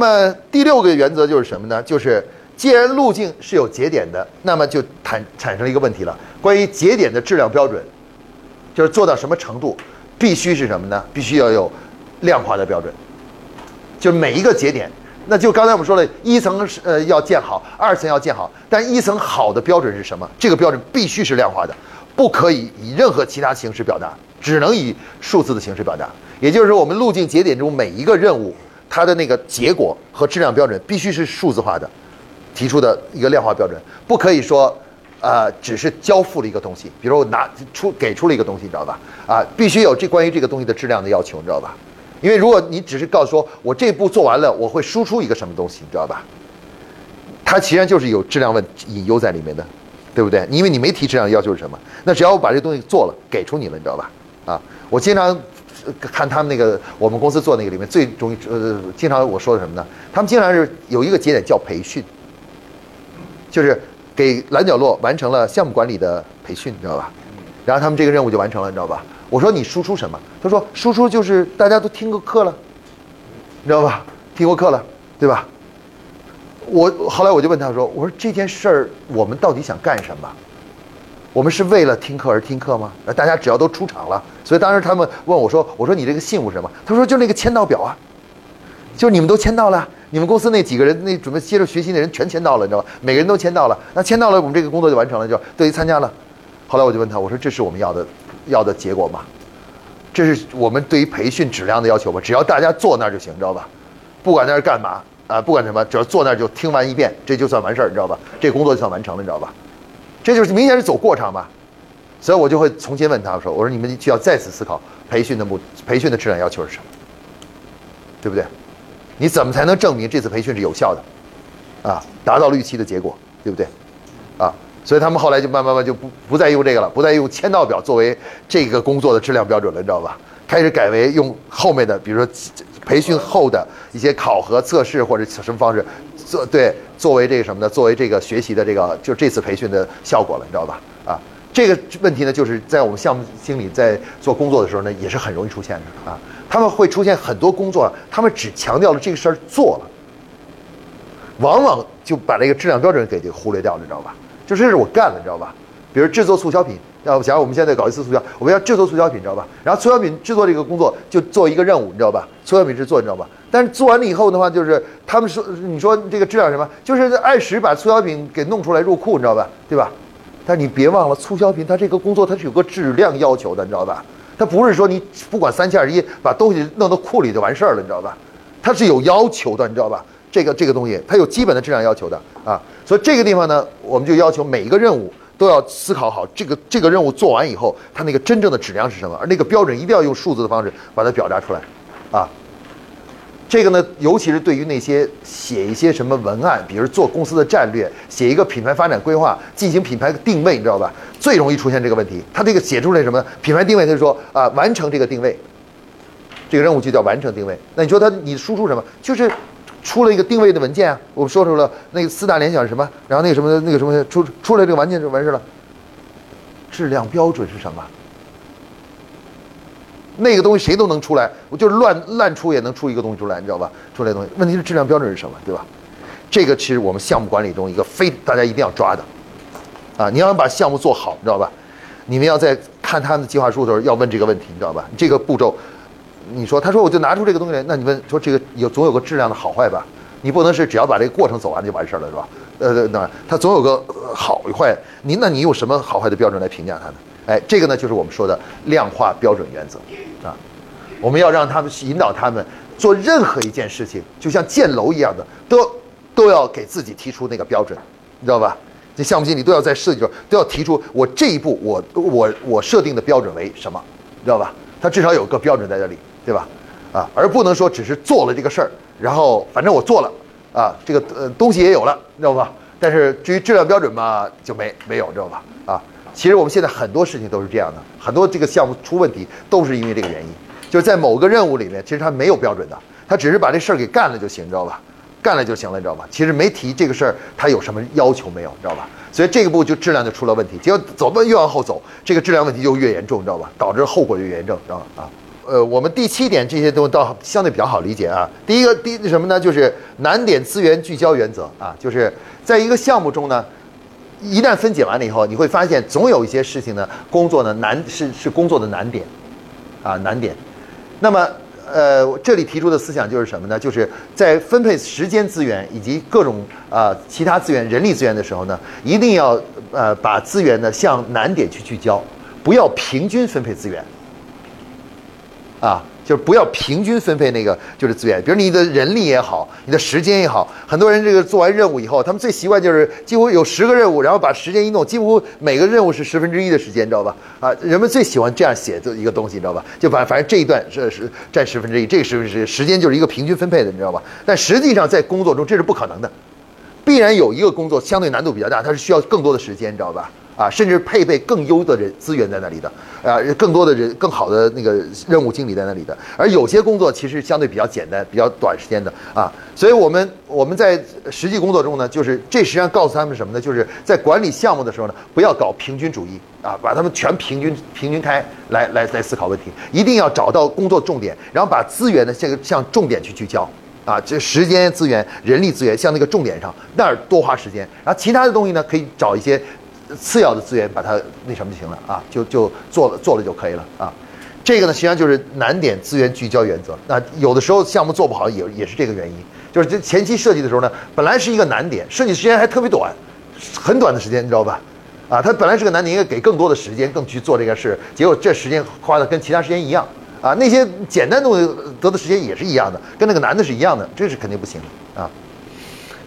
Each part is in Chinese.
那么第六个原则就是什么呢？就是既然路径是有节点的，那么就产产生了一个问题了。关于节点的质量标准，就是做到什么程度，必须是什么呢？必须要有量化的标准，就每一个节点。那就刚才我们说了，一层是呃要建好，二层要建好，但一层好的标准是什么？这个标准必须是量化的，不可以以任何其他形式表达，只能以数字的形式表达。也就是说，我们路径节点中每一个任务。它的那个结果和质量标准必须是数字化的，提出的一个量化标准，不可以说，呃，只是交付了一个东西，比如我拿出给出了一个东西，你知道吧？啊，必须有这关于这个东西的质量的要求，你知道吧？因为如果你只是告诉说我这步做完了，我会输出一个什么东西，你知道吧？它其实就是有质量问隐忧在里面的，对不对？因为你没提质量要求是什么，那只要我把这东西做了，给出你了，你知道吧？啊，我经常。看他们那个，我们公司做那个里面最容易呃，经常我说的什么呢？他们经常是有一个节点叫培训，就是给蓝角落完成了项目管理的培训，你知道吧？然后他们这个任务就完成了，你知道吧？我说你输出什么？他说输出就是大家都听过课了，你知道吧？听过课了，对吧？我后来我就问他说，我说这件事儿我们到底想干什么？我们是为了听课而听课吗？那大家只要都出场了，所以当时他们问我说：“我说你这个信物是什么？”他说：“就那个签到表啊，就是你们都签到了，你们公司那几个人那准备接着学习的人全签到了，你知道吧？每个人都签到了，那签到了，我们这个工作就完成了，就对于参加了。后来我就问他，我说：“这是我们要的要的结果吗？这是我们对于培训质量的要求吗？只要大家坐那儿就行，知道吧？不管在那是干嘛啊，不管什么，只要坐那儿就听完一遍，这就算完事儿，你知道吧？这工作就算完成了，你知道吧？”这就是明显是走过场嘛，所以我就会重新问他说：“我说你们需要再次思考培训的目，培训的质量要求是什么，对不对？你怎么才能证明这次培训是有效的，啊，达到了预期的结果，对不对？啊，所以他们后来就慢慢慢就不不再用这个了，不再用签到表作为这个工作的质量标准了，你知道吧？开始改为用后面的，比如说培训后的一些考核测试或者什么方式。”作对作为这个什么呢？作为这个学习的这个就这次培训的效果了，你知道吧？啊，这个问题呢，就是在我们项目经理在做工作的时候呢，也是很容易出现的啊。他们会出现很多工作，他们只强调了这个事儿做了，往往就把这个质量标准给这个忽略掉了，你知道吧？就这是我干了，你知道吧？比如制作促销品。要不，假如我们现在搞一次促销，我们要制作促销品，你知道吧？然后促销品制作这个工作就做一个任务，你知道吧？促销品制作，你知道吧？但是做完了以后的话，就是他们说，你说这个质量什么？就是按时把促销品给弄出来入库，你知道吧？对吧？但是你别忘了，促销品它这个工作它是有个质量要求的，你知道吧？它不是说你不管三七二十一把东西弄到库里就完事儿了，你知道吧？它是有要求的，你知道吧？这个这个东西它有基本的质量要求的啊。所以这个地方呢，我们就要求每一个任务。都要思考好这个这个任务做完以后，它那个真正的质量是什么？而那个标准一定要用数字的方式把它表达出来，啊，这个呢，尤其是对于那些写一些什么文案，比如做公司的战略，写一个品牌发展规划，进行品牌定位，你知道吧？最容易出现这个问题。他这个写出来什么？品牌定位，他就说啊，完成这个定位，这个任务就叫完成定位。那你说他你输出什么？就是。出了一个定位的文件啊，我们说出了那个四大联想是什么，然后那个什么那个什么出出来这个文件就完事了。质量标准是什么？那个东西谁都能出来，我就是乱乱出也能出一个东西出来，你知道吧？出来东西，问题是质量标准是什么，对吧？这个其实我们项目管理中一个非大家一定要抓的，啊，你要把项目做好，你知道吧？你们要在看他们的计划书的时候要问这个问题，你知道吧？这个步骤。你说，他说我就拿出这个东西来，那你问说这个有总有个质量的好坏吧？你不能是只要把这个过程走完就完事儿了，是吧？呃，那他总有个好与坏。您那你用什么好坏的标准来评价它呢？哎，这个呢就是我们说的量化标准原则啊。我们要让他们引导他们做任何一件事情，就像建楼一样的，都都要给自己提出那个标准，你知道吧？这项目经理都要在设计中都要提出我这一步我我我设定的标准为什么，你知道吧？他至少有个标准在这里。对吧？啊，而不能说只是做了这个事儿，然后反正我做了，啊，这个呃东西也有了，知道吧？但是至于质量标准嘛，就没没有，知道吧？啊，其实我们现在很多事情都是这样的，很多这个项目出问题都是因为这个原因，就是在某个任务里面，其实他没有标准的，他只是把这事儿给干了就行，知道吧？干了就行了，你知道吧？其实没提这个事儿，他有什么要求没有，你知道吧？所以这个步就质量就出了问题，结果走吧越往后走，这个质量问题就越严重，你知道吧？导致后果就越严重，知道吧？啊。呃，我们第七点这些都倒相对比较好理解啊。第一个，第什么呢？就是难点资源聚焦原则啊，就是在一个项目中呢，一旦分解完了以后，你会发现总有一些事情呢，工作呢难是是工作的难点，啊难点。那么呃，这里提出的思想就是什么呢？就是在分配时间资源以及各种啊其他资源、人力资源的时候呢，一定要呃把资源呢向难点去聚焦，不要平均分配资源。啊，就是不要平均分配那个就是资源，比如你的人力也好，你的时间也好，很多人这个做完任务以后，他们最习惯就是几乎有十个任务，然后把时间一弄，几乎每个任务是十分之一的时间，你知道吧？啊，人们最喜欢这样写的一个东西，你知道吧？就把反正这一段是是占十分之一，这个十分之一时间就是一个平均分配的，你知道吧？但实际上在工作中这是不可能的，必然有一个工作相对难度比较大，它是需要更多的时间，你知道吧？啊，甚至配备更优的人资源在那里的，啊，更多的人更好的那个任务经理在那里的，而有些工作其实相对比较简单，比较短时间的啊，所以我们我们在实际工作中呢，就是这实际上告诉他们什么呢？就是在管理项目的时候呢，不要搞平均主义啊，把他们全平均平均开来来来思考问题，一定要找到工作重点，然后把资源呢向向重点去聚焦啊，这时间资源、人力资源向那个重点上那儿多花时间，然后其他的东西呢可以找一些。次要的资源把它那什么就行了啊，就就做了做了就可以了啊。这个呢，实际上就是难点资源聚焦原则。那有的时候项目做不好也也是这个原因，就是这前期设计的时候呢，本来是一个难点，设计时间还特别短，很短的时间，你知道吧？啊，它本来是个难点，应该给更多的时间更去做这个事，结果这时间花的跟其他时间一样啊。那些简单东西得的时间也是一样的，跟那个难的是一样的，这是肯定不行的啊。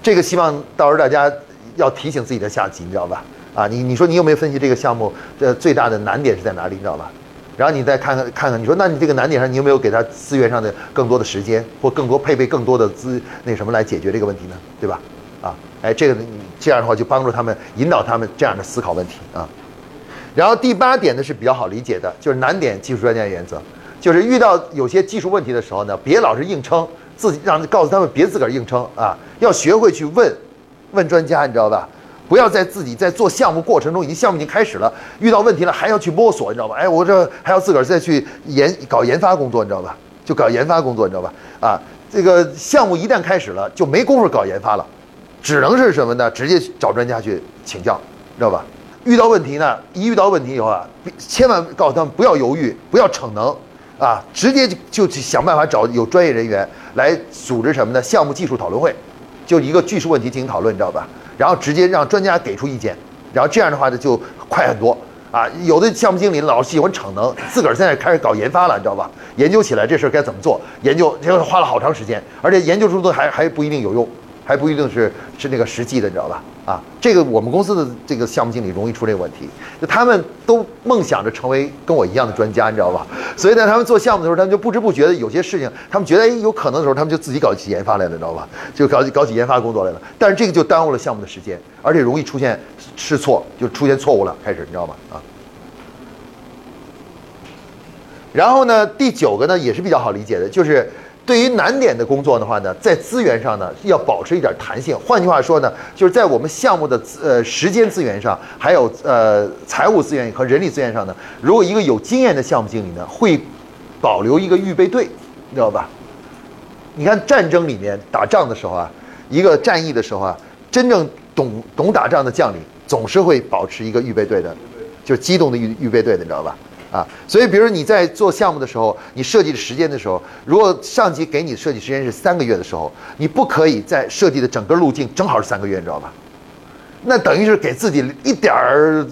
这个希望到时候大家要提醒自己的下级，你知道吧？啊，你你说你有没有分析这个项目的最大的难点是在哪里？你知道吧？然后你再看看看看，你说那你这个难点上你有没有给他资源上的更多的时间或更多配备更多的资那什么来解决这个问题呢？对吧？啊，哎，这个这样的话就帮助他们引导他们这样的思考问题啊。然后第八点呢是比较好理解的，就是难点技术专家原则，就是遇到有些技术问题的时候呢，别老是硬撑，自己让告诉他们别自个儿硬撑啊，要学会去问问专家，你知道吧？不要在自己在做项目过程中，已经项目已经开始了，遇到问题了还要去摸索，你知道吧？哎，我这还要自个儿再去研搞研发工作，你知道吧？就搞研发工作，你知道吧？啊，这个项目一旦开始了，就没工夫搞研发了，只能是什么呢？直接找专家去请教，知道吧？遇到问题呢，一遇到问题以后啊，千万告诉他们不要犹豫，不要逞能，啊，直接就就去想办法找有专业人员来组织什么呢？项目技术讨论会，就一个技术问题进行讨论，你知道吧？然后直接让专家给出意见，然后这样的话呢就快很多啊！有的项目经理老喜欢逞能，自个儿现在开始搞研发了，你知道吧？研究起来这事儿该怎么做，研究结果花了好长时间，而且研究出的还还不一定有用。还不一定是是那个实际的，你知道吧？啊，这个我们公司的这个项目经理容易出这个问题，就他们都梦想着成为跟我一样的专家，你知道吧？所以在他们做项目的时候，他们就不知不觉的有些事情，他们觉得哎有可能的时候，他们就自己搞起研发来了，你知道吧？就搞起搞起研发工作来了。但是这个就耽误了项目的时间，而且容易出现试错，就出现错误了，开始你知道吗？啊。然后呢，第九个呢也是比较好理解的，就是。对于难点的工作的话呢，在资源上呢要保持一点弹性。换句话说呢，就是在我们项目的呃时间资源上，还有呃财务资源和人力资源上呢，如果一个有经验的项目经理呢，会保留一个预备队，你知道吧？你看战争里面打仗的时候啊，一个战役的时候啊，真正懂懂打仗的将领总是会保持一个预备队的，就是机动的预预备队的，你知道吧？啊，所以比如你在做项目的时候，你设计的时间的时候，如果上级给你设计时间是三个月的时候，你不可以在设计的整个路径正好是三个月，你知道吧？那等于是给自己一点儿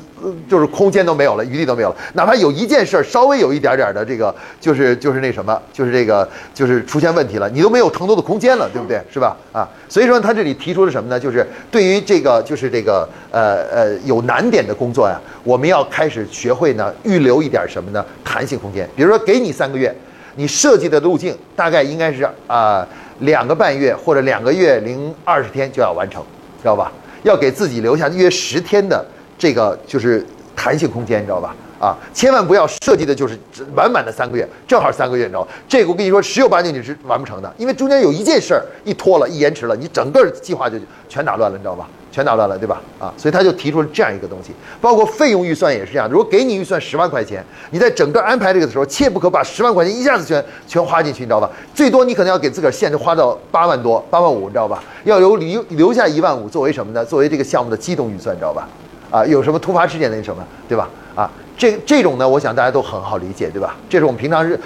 就是空间都没有了，余地都没有了。哪怕有一件事儿稍微有一点点的这个，就是就是那什么，就是这个就是出现问题了，你都没有腾挪的空间了，对不对？是吧？啊，所以说他这里提出了什么呢？就是对于这个就是这个呃呃有难点的工作呀，我们要开始学会呢预留一点什么呢？弹性空间。比如说给你三个月，你设计的路径大概应该是啊两个半月或者两个月零二十天就要完成，知道吧？要给自己留下约十天的这个就是弹性空间，你知道吧？啊，千万不要设计的就是满满的三个月，正好三个月，你知道吗？这个我跟你说，十有八九你是完不成的，因为中间有一件事儿一拖了，一延迟了，你整个计划就全打乱了，你知道吧？全打乱了，对吧？啊，所以他就提出了这样一个东西，包括费用预算也是这样。如果给你预算十万块钱，你在整个安排这个的时候，切不可把十万块钱一下子全全花进去，你知道吧？最多你可能要给自个儿限制花到八万多、八万五，你知道吧？要留留留下一万五作为什么呢？作为这个项目的机动预算，你知道吧？啊，有什么突发事件那什么，对吧？啊，这这种呢，我想大家都很好理解，对吧？这是我们平常是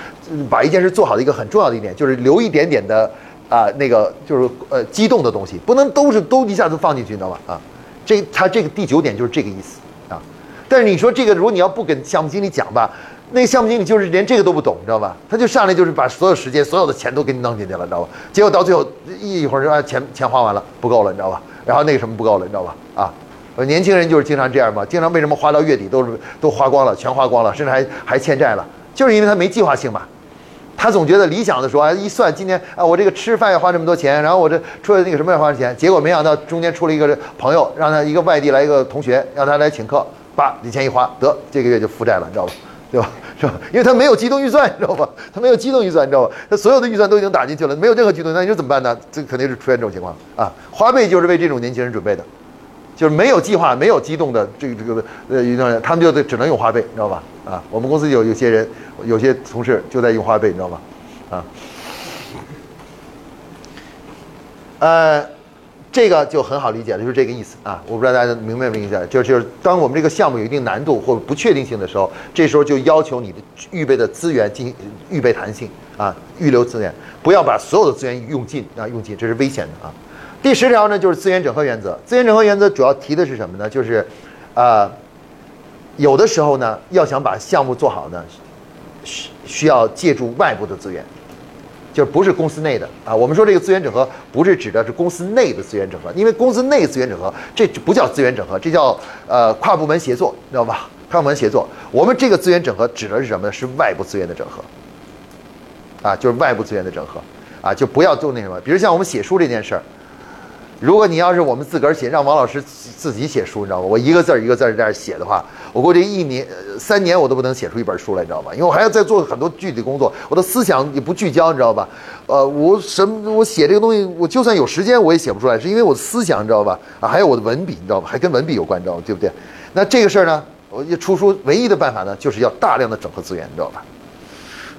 把一件事做好的一个很重要的一点，就是留一点点的啊，那个就是呃激动的东西，不能都是都一下子放进去，你知道吧？啊。这他这个第九点就是这个意思啊，但是你说这个，如果你要不跟项目经理讲吧，那个项目经理就是连这个都不懂，你知道吧？他就上来就是把所有时间、所有的钱都给你弄进去了，你知道吧？结果到最后一会儿说啊钱钱花完了，不够了，你知道吧？然后那个什么不够了，你知道吧？啊，年轻人就是经常这样嘛，经常为什么花到月底都是都花光了，全花光了，甚至还还欠债了，就是因为他没计划性嘛。他总觉得理想的说啊，一算今天啊，我这个吃饭要花这么多钱，然后我这出了那个什么要花钱，结果没想到中间出了一个朋友，让他一个外地来一个同学，让他来请客，把，这钱一花，得这个月就负债了，你知道吧？对吧？是吧？因为他没有机动预算，你知道吧？他没有机动预算，你知道吧？他所有的预算都已经打进去了，没有任何机动，那你说怎么办呢？这肯定是出现这种情况啊！花呗就是为这种年轻人准备的，就是没有计划、没有机动的这个这个呃一段人，他们就只能用花呗，你知道吧？啊，我们公司有有些人，有些同事就在用花呗，你知道吗？啊，呃，这个就很好理解了，就是这个意思啊。我不知道大家明白没明白？就是就是当我们这个项目有一定难度或不确定性的时候，这时候就要求你的预备的资源进行预备弹性啊，预留资源，不要把所有的资源用尽啊，用尽这是危险的啊。第十条呢，就是资源整合原则。资源整合原则主要提的是什么呢？就是啊，有的时候呢，要想把项目做好呢，需需要借助外部的资源。就不是公司内的啊，我们说这个资源整合不是指的是公司内的资源整合，因为公司内资源整合这不叫资源整合，这叫呃跨部门协作，知道吧？跨部门协作，我们这个资源整合指的是什么呢？是外部资源的整合，啊，就是外部资源的整合，啊，就不要做那什么，比如像我们写书这件事儿。如果你要是我们自个儿写，让王老师自己写书，你知道吗？我一个字儿一个字儿在这写的话，我估计一年、三年我都不能写出一本书来，你知道吧？因为我还要再做很多具体工作，我的思想也不聚焦，你知道吧？呃，我什么？我写这个东西，我就算有时间我也写不出来，是因为我的思想，你知道吧？啊，还有我的文笔，你知道吧？还跟文笔有关，你知道吗？对不对？那这个事儿呢，我出书唯一的办法呢，就是要大量的整合资源，你知道吧？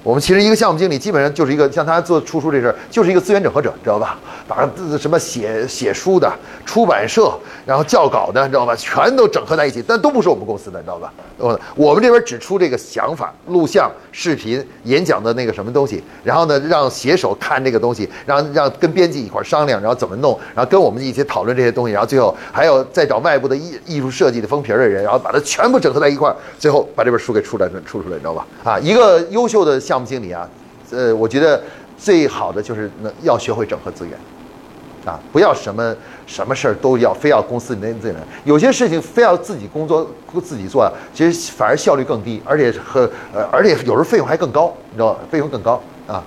我们其实一个项目经理基本上就是一个像他做出书这事儿，就是一个资源整合者，知道吧？把什么写写书的、出版社，然后校稿的，知道吧？全都整合在一起，但都不是我们公司的，你知道吧？呃，我们这边只出这个想法、录像、视频、演讲的那个什么东西，然后呢，让写手看这个东西，让让跟编辑一块商量，然后怎么弄，然后跟我们一起讨论这些东西，然后最后还有再找外部的艺艺术设计的封皮儿的人，然后把它全部整合在一块儿，最后把这本书给出来出出来，你知道吧？啊，一个优秀的项。项目经理啊，呃，我觉得最好的就是能要学会整合资源，啊，不要什么什么事儿都要非要公司里那资源，有些事情非要自己工作自己做，其实反而效率更低，而且和呃，而且有时候费用还更高，你知道吧？费用更高啊。